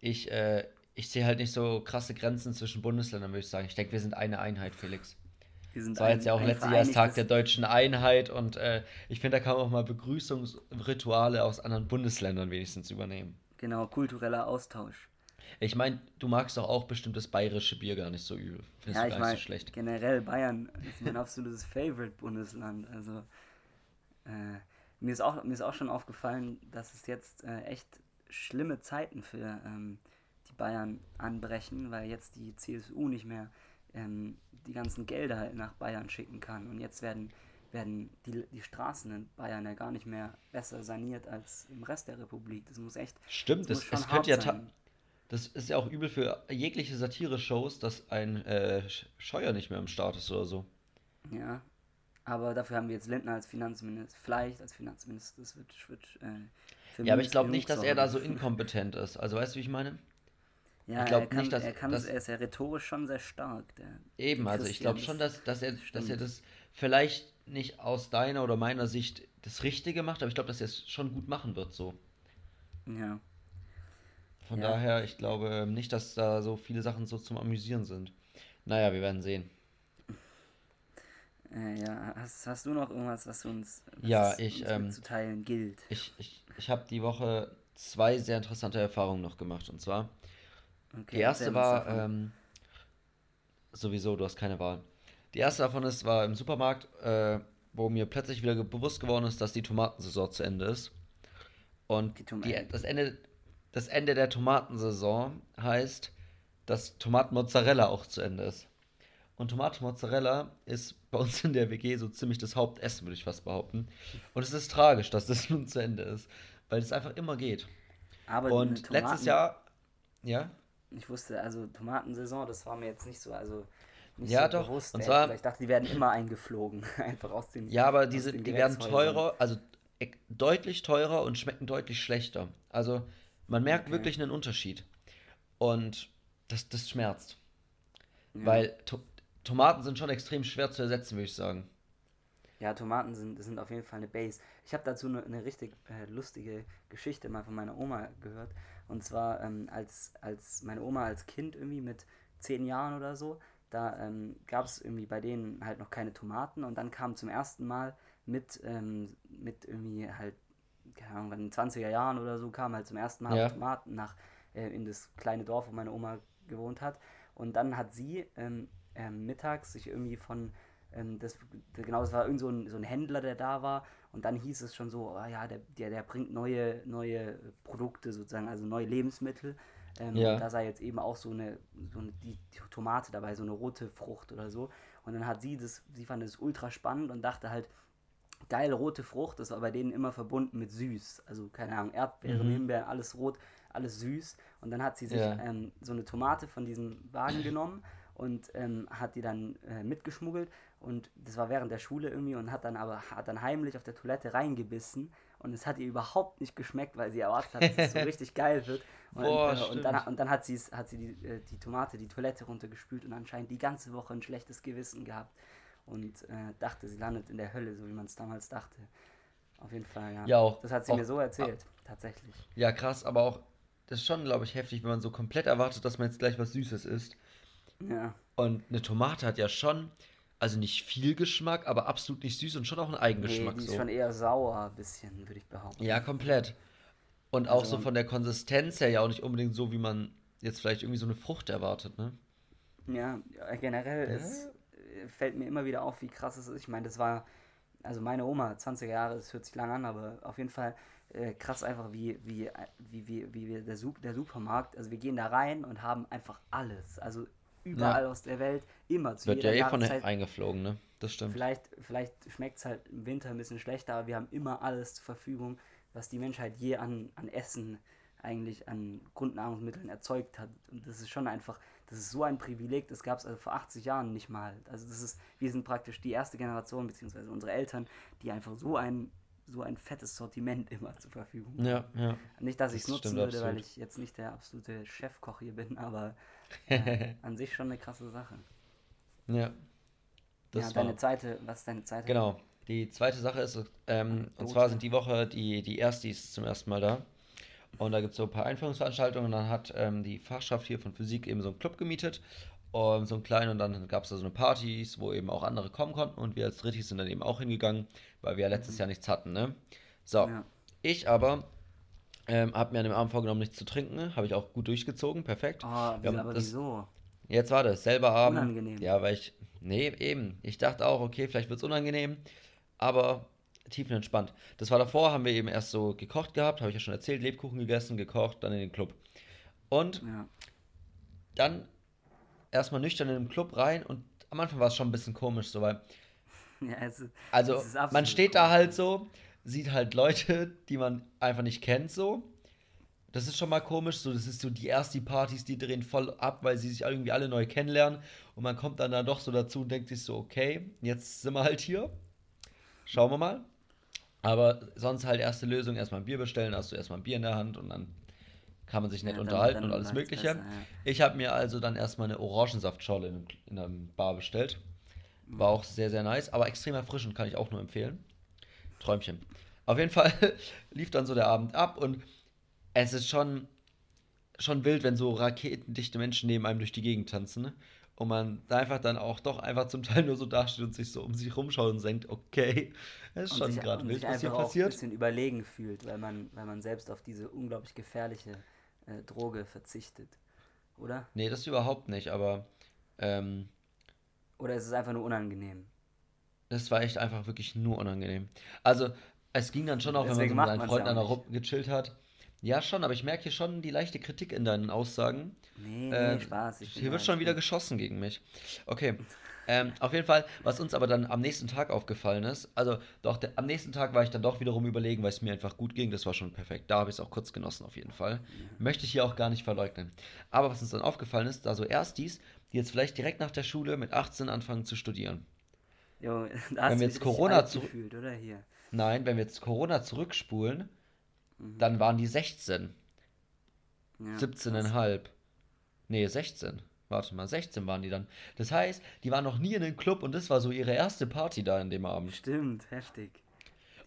Ich, äh, ich sehe halt nicht so krasse Grenzen zwischen Bundesländern, würde ich sagen. Ich denke, wir sind eine Einheit, Felix. Wir sind Das war jetzt ja auch ein letztes Jahr Tag der deutschen Einheit und äh, ich finde, da kann man auch mal Begrüßungsrituale aus anderen Bundesländern wenigstens übernehmen. Genau, kultureller Austausch. Ich meine, du magst doch auch bestimmt das bayerische Bier gar nicht so übel. Findest Ja, ich nicht so schlecht. generell Bayern ist mein [laughs] absolutes Favorite-Bundesland. Also, äh, mir, ist auch, mir ist auch schon aufgefallen, dass es jetzt äh, echt schlimme Zeiten für ähm, Bayern anbrechen, weil jetzt die CSU nicht mehr ähm, die ganzen Gelder halt nach Bayern schicken kann. Und jetzt werden, werden die, die Straßen in Bayern ja gar nicht mehr besser saniert als im Rest der Republik. Das muss echt. Stimmt, das das, schon könnte ja. Das ist ja auch übel für jegliche Satire-Shows, dass ein äh, Sch- Scheuer nicht mehr am Start ist oder so. Ja, aber dafür haben wir jetzt Lindner als Finanzminister, vielleicht als Finanzminister, das wird, wird äh, Ja, aber ich glaube nicht, dass er da so inkompetent ist. Also weißt du, wie ich meine? Ja, ich glaub er kann, nicht, dass- er, kann dass- er ist ja rhetorisch schon sehr stark. Der, Eben, der also ich glaube schon, das- dass, dass, er, dass er das vielleicht nicht aus deiner oder meiner Sicht das Richtige macht, aber ich glaube, dass er es schon gut machen wird so. Ja, Von Ja. daher, ich glaube nicht, dass da so viele Sachen so zum Amüsieren sind. Naja, wir werden sehen. äh, ja. Hast, hast du noch irgendwas, was uns, was Ja, ich, uns ähm, mitzuteilen gilt? Ich, ich, ich habe die Woche zwei sehr interessante Erfahrungen noch gemacht. Und zwar, Okay, die erste war, ähm, sowieso, du hast keine Wahl. Die erste davon ist, war im Supermarkt, äh, wo mir plötzlich wieder bewusst geworden ist, dass die Tomatensaison zu Ende ist. Und Die die, das, Ende, das Ende der Tomatensaison heißt, dass Tomatenmozzarella auch zu Ende ist. Und Tomatenmozzarella ist bei uns in der WG so ziemlich das Hauptessen, würde ich fast behaupten. Und es ist tragisch, dass das [laughs] nun zu Ende ist, weil es einfach immer geht. aber Und letztes Jahr, ja, Ich wusste, also Tomatensaison, das war mir jetzt nicht so, also nicht Ja, so doch, bewusst. und zwar- ich dachte, die werden immer eingeflogen, [laughs] einfach aus den Ja, aber aus die, werden teurer, also e- deutlich teurer und schmecken deutlich schlechter. Also man merkt Okay. wirklich einen Unterschied. Und das, das schmerzt. Ja. Weil to Tomaten sind schon extrem schwer zu ersetzen, würde ich sagen. Ja, Tomaten sind, sind auf jeden Fall eine Base. Ich habe dazu eine, eine richtig äh, lustige Geschichte mal von meiner Oma gehört. Und zwar, ähm, als, als meine Oma als Kind irgendwie mit zehn Jahren oder so, da ähm, gab es irgendwie bei denen halt noch keine Tomaten und dann kam zum ersten Mal mit, ähm, mit irgendwie halt, keine Ahnung, in den 20er Jahren oder so, kam halt zum ersten Mal Ja. Tomaten nach äh, in das kleine Dorf, wo meine Oma gewohnt hat. Und dann hat sie ähm, ähm, mittags sich irgendwie von ähm, das, genau, es war irgend so ein, so ein Händler, der da war. Und dann hieß es schon so, ah ja, der, der, der bringt neue, neue Produkte sozusagen, also neue Lebensmittel. Ähm, Ja. Da sei jetzt eben auch so eine, so eine die, die Tomate dabei, so eine rote Frucht oder so. Und dann hat sie das, sie fand es ultra spannend und dachte halt, geil, rote Frucht, das war bei denen immer verbunden mit süß. Also, keine Ahnung, Erdbeeren, Mhm. Himbeeren, alles rot, alles süß. Und dann hat sie sich Ja. ähm, so eine Tomate von diesem Wagen genommen und ähm, hat die dann äh, mitgeschmuggelt. Und das war während der Schule irgendwie und hat dann aber hat dann heimlich auf der Toilette reingebissen. Und es hat ihr überhaupt nicht geschmeckt, weil sie erwartet hat, dass es so [laughs] richtig geil wird. Und, Boah, äh, und dann, und dann hat, hat sie die, äh, die Tomate, die Toilette runtergespült und anscheinend die ganze Woche ein schlechtes Gewissen gehabt. Und äh, dachte, sie landet in der Hölle, so wie man es damals dachte. Auf jeden Fall, ja. Ja, auch- Das hat sie auch- mir so erzählt, tatsächlich. Ja, krass, aber auch, das ist schon, glaube ich, heftig, wenn man so komplett erwartet, dass man jetzt gleich was Süßes isst. Ja. Und eine Tomate hat ja schon, also nicht viel Geschmack, aber absolut nicht süß und schon auch einen Nee, Eigengeschmack die ist so. schon eher sauer, ein bisschen, würde ich behaupten. Ja, komplett. Und auch Also- so von der Konsistenz her ja auch nicht unbedingt so, wie man jetzt vielleicht irgendwie so eine Frucht erwartet, ne? Ja, ja, generell ist, äh, fällt mir immer wieder auf, wie krass es ist. Ich meine, das war, also meine Oma, 20er Jahre, das hört sich lang an, aber auf jeden Fall äh, krass einfach, wie, wie, äh, wie, wie, wie der, Sup der Supermarkt, also wir gehen da rein und haben einfach alles. Also überall aus der Welt, immer zu Wird ja jeder eh von eingeflogen, ne? Das stimmt. Vielleicht, vielleicht schmeckt es halt im Winter ein bisschen schlechter, aber wir haben immer alles zur Verfügung, was die Menschheit je an, an Essen eigentlich an Grundnahrungsmitteln erzeugt hat. Und das ist schon einfach, das ist so ein Privileg, das gab es also vor 80 Jahren nicht mal. Also das ist, wir sind praktisch die erste Generation, beziehungsweise unsere Eltern, die einfach so ein, so ein fettes Sortiment [laughs] immer zur Verfügung haben. Ja, ja. Nicht, dass ich es nutzen würde, weil absolut. ich jetzt nicht der absolute Chefkoch hier bin, aber äh, [laughs] an sich schon eine krasse Sache. Ja. Das ja, deine war. zweite, was ist deine zweite? Genau. Die zweite Sache ist, ähm, und zwar sind die Woche die, die Erstis zum ersten Mal da. Und da gibt es so ein paar Einführungsveranstaltungen und dann hat ähm, die Fachschaft hier von Physik eben so einen Club gemietet. Um, so einen kleinen und dann gab es da so eine Partys, wo eben auch andere kommen konnten und wir als Drittis sind dann eben auch hingegangen, weil wir ja letztes Jahr nichts hatten, ne? So, Ja. ich aber Ähm, hab mir an dem Abend vorgenommen, nichts zu trinken. Habe ich auch gut durchgezogen, perfekt. Oh, Wir wie, haben aber das- wieso? Jetzt war das, selber Abend. Unangenehm. Ja, weil ich. Nee, eben. Ich dachte auch, okay, vielleicht wird es unangenehm. Aber tiefenentspannt. Das war davor, haben wir eben erst so gekocht gehabt, habe ich ja schon erzählt, Lebkuchen gegessen, gekocht, dann in den Club. Und Ja. dann erstmal nüchtern in den Club rein und am Anfang war es schon ein bisschen komisch, so weil. [laughs] ja es Also, es man steht da komisch. halt so, sieht halt Leute, die man einfach nicht kennt, so. Das ist schon mal komisch, so, das ist so die ersten Partys, die drehen voll ab, weil sie sich irgendwie alle neu kennenlernen und man kommt dann da doch so dazu und denkt sich so, okay, jetzt sind wir halt hier. Schauen wir mal. Aber sonst halt erste Lösung, erstmal ein Bier bestellen, hast du erstmal ein Bier in der Hand und dann kann man sich nett Ja, unterhalten und alles Mögliche. besser, ja. Ich habe mir also dann erstmal eine Orangensaftschorle in, in einem Bar bestellt. War auch sehr, sehr nice, aber extrem erfrischend, kann ich auch nur empfehlen. Träumchen. Auf jeden Fall [laughs] lief dann so der Abend ab und es ist schon, schon wild, wenn so raketendichte Menschen neben einem durch die Gegend tanzen. ne? Und man da einfach dann auch doch einfach zum Teil nur so dasteht und sich so um sich rumschaut und denkt, okay, es ist Und schon gerade wild, was hier einfach auch ein passiert. bisschen überlegen fühlt, weil man, weil man selbst auf diese unglaublich gefährliche äh, Droge verzichtet. Oder? Nee, das überhaupt nicht, aber ähm, Oder ist es einfach nur unangenehm? Das war echt einfach wirklich nur unangenehm. Also, es ging dann schon auch, wenn man so Deswegen mit seinen Freunden ja dann auch rum gechillt hat. Ja, schon, aber ich merke hier schon die leichte Kritik in deinen Aussagen. Nee, Äh, nee, Spaß. Ich bin Hier wird schon wieder geschossen gegen mich. Okay. Ähm, auf jeden Fall, was uns aber dann am nächsten Tag aufgefallen ist, also doch, der, am nächsten Tag war ich dann doch wiederum überlegen, weil es mir einfach gut ging. Das war schon perfekt. Da habe ich es auch kurz genossen, auf jeden Fall. Möchte ich hier auch gar nicht verleugnen. Aber was uns dann aufgefallen ist, da so Erstis, die jetzt vielleicht direkt nach der Schule mit 18 anfangen zu studieren. Jo, [laughs] da Wenn hast wir du jetzt Corona alt zurück- gefühlt, oder hier? Nein, wenn wir jetzt Corona zurückspulen, Mhm. dann waren die 16. Ja, 17,5. Nee, 16. Warte mal, 16 waren die dann. Das heißt, die waren noch nie in einem Club und das war so ihre erste Party da in dem Abend. Stimmt, heftig.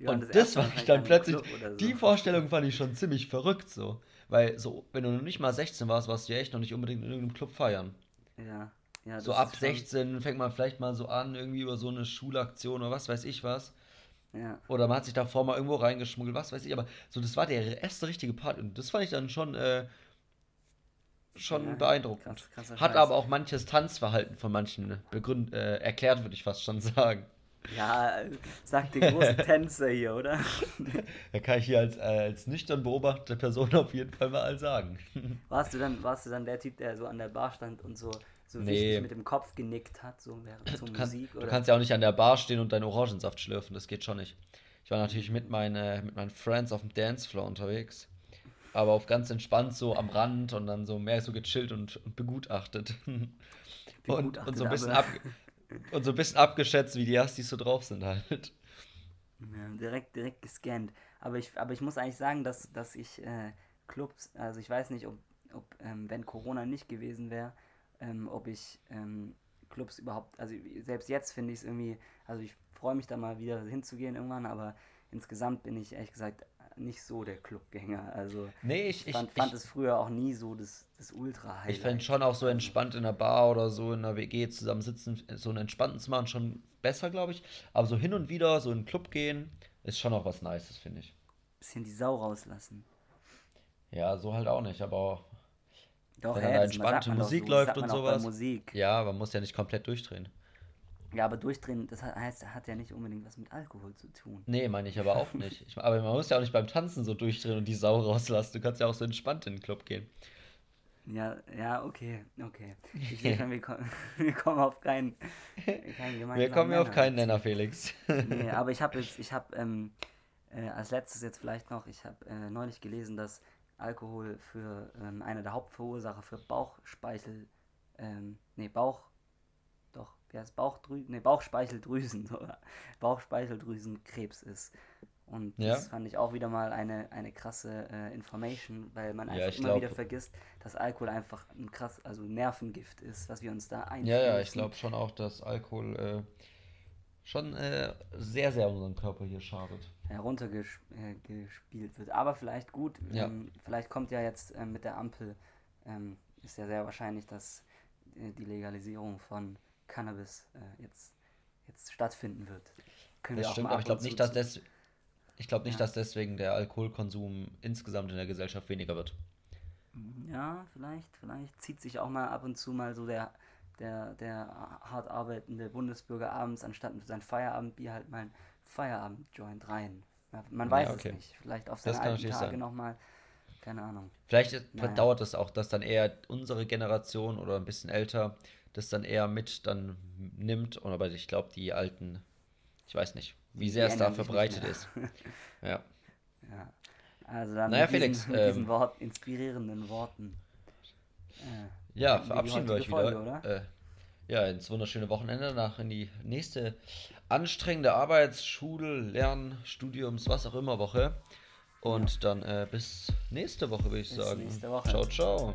Und das, erste war Mal ich dann plötzlich, so. die Vorstellung fand ich schon ziemlich verrückt so. Weil so, wenn du noch nicht mal 16 warst, warst du ja echt noch nicht unbedingt in irgendeinem Club feiern. Ja, ja. So ab ist schon- 16 fängt man vielleicht mal so an, irgendwie über so eine Schulaktion oder was weiß ich was. Ja, Oder man hat sich davor mal irgendwo reingeschmuggelt, was weiß ich. Aber so, das war der erste richtige Party und das fand ich dann schon, äh, schon Ja, beeindruckend. krass- Hat Scheiß. aber auch manches Tanzverhalten von manchen begründ äh, erklärt, würde ich fast schon sagen. ja, äh, sagt der große [laughs] Tänzer hier, oder? Da kann ich hier als, äh, als nüchtern beobachtete Person auf jeden Fall mal sagen. Warst du dann, warst du dann der Typ, der so an der Bar stand und so, so Nee. wichtig mit dem Kopf genickt hat, so während so Du, kannst, Musik? du Oder? kannst ja auch nicht an der Bar stehen und deinen Orangensaft schlürfen, das geht schon nicht. Ich war natürlich mit, meinen, äh, mit meinen Friends auf dem Dancefloor unterwegs. Aber auf ganz entspannt so am Rand und dann so mehr so gechillt und, und begutachtet. und, [laughs] und, Begutachtet, so ein bisschen ab, [laughs] und so ein bisschen abgeschätzt, wie die Erstis so drauf sind halt. Ja, direkt, direkt gescannt. Aber ich, aber ich muss eigentlich sagen, dass, dass ich äh, Clubs, also ich weiß nicht, ob, ob ähm, wenn Corona nicht gewesen wäre, ähm, ob ich ähm, Clubs überhaupt, also selbst jetzt finde ich es irgendwie, also ich freue mich da mal wieder hinzugehen irgendwann, aber insgesamt bin ich ehrlich gesagt nicht so der Clubgänger. Also Nee, ich, ich ich, fand, ich, fand es früher auch nie so das, das ultra Ich fände schon auch so entspannt in der Bar oder so in der WG zusammen sitzen, so einen entspannten zu machen, schon besser, glaube ich. Aber so hin und wieder so in den Club gehen, ist schon auch was Nices, finde ich. Bisschen die Sau rauslassen. Ja, so halt auch nicht, aber Doch, Wenn hä, da entspannte Musik so, läuft und sowas. Musik. ja, man muss ja nicht komplett durchdrehen. Ja, aber durchdrehen, das heißt, hat ja nicht unbedingt was mit Alkohol zu tun. Nee, meine ich aber auch nicht. Ich, aber man muss ja auch nicht beim Tanzen so durchdrehen und die Sau rauslassen. Du kannst ja auch so entspannt in den Club gehen. Ja, ja, okay, okay. Ich sehe schon, wir, kommen, [laughs] wir kommen auf keinen, keinen gemeinsamen Wir kommen ja auf keinen Nenner, Felix. Nee, [laughs] aber ich habe jetzt, ich habe ähm, äh, als letztes jetzt vielleicht noch, ich habe äh, neulich gelesen, dass Alkohol für ähm, eine der Hauptverursacher für Bauchspeichel, ähm, nee, Bauch, doch, wie heißt Bauchdrü nee, Bauchspeicheldrüsen, [laughs] so, Bauchspeicheldrüsenkrebs ist. Und Ja. das fand ich auch wieder mal eine, eine krasse äh, Information, weil man Ja, einfach ich immer glaub- wieder vergisst, dass Alkohol einfach ein krass, also Nervengift ist, was wir uns da einführen. Ja, ja, ich glaube schon auch, dass Alkohol äh, schon äh, sehr, sehr unseren Körper hier schadet. Heruntergespielt wird. Aber vielleicht gut, Ja. ähm, vielleicht kommt ja jetzt ähm, mit der Ampel, ähm, ist ja sehr wahrscheinlich, dass äh, die Legalisierung von Cannabis äh, jetzt, jetzt stattfinden wird. Können Das wir stimmt, aber ab ich glaube nicht, dass das. Ich glaube nicht, Ja. dass deswegen der Alkoholkonsum insgesamt in der Gesellschaft weniger wird. Ja, vielleicht, vielleicht zieht sich auch mal ab und zu mal so der, der, der hart arbeitende Bundesbürger abends, anstatt sein Feierabendbier halt mal ein Feierabendjoint rein. Ja, man weiß okay. es nicht. Vielleicht auf Das seine alten Tage nochmal, keine Ahnung. Vielleicht Naja. dauert es auch, dass dann eher unsere Generation oder ein bisschen älter das dann eher mit dann nimmt. Und aber ich glaube, die Alten, ich weiß nicht, wie Die sehr es da verbreitet ist. [laughs] Ja. Ja. Also dann Naja, mit diesen, Felix, mit diesen ähm, Wort, inspirierenden Worten. Äh, Ja, verabschieden wir euch heutige wieder. Folge, Äh, ja, ins wunderschöne Wochenende, nach in die nächste anstrengende Arbeits-, Schul-, Lern-, Studiums-, was auch immer Woche. Und dann äh, bis nächste Woche, würde ich Bis sagen. nächste Woche. Ciao, ciao.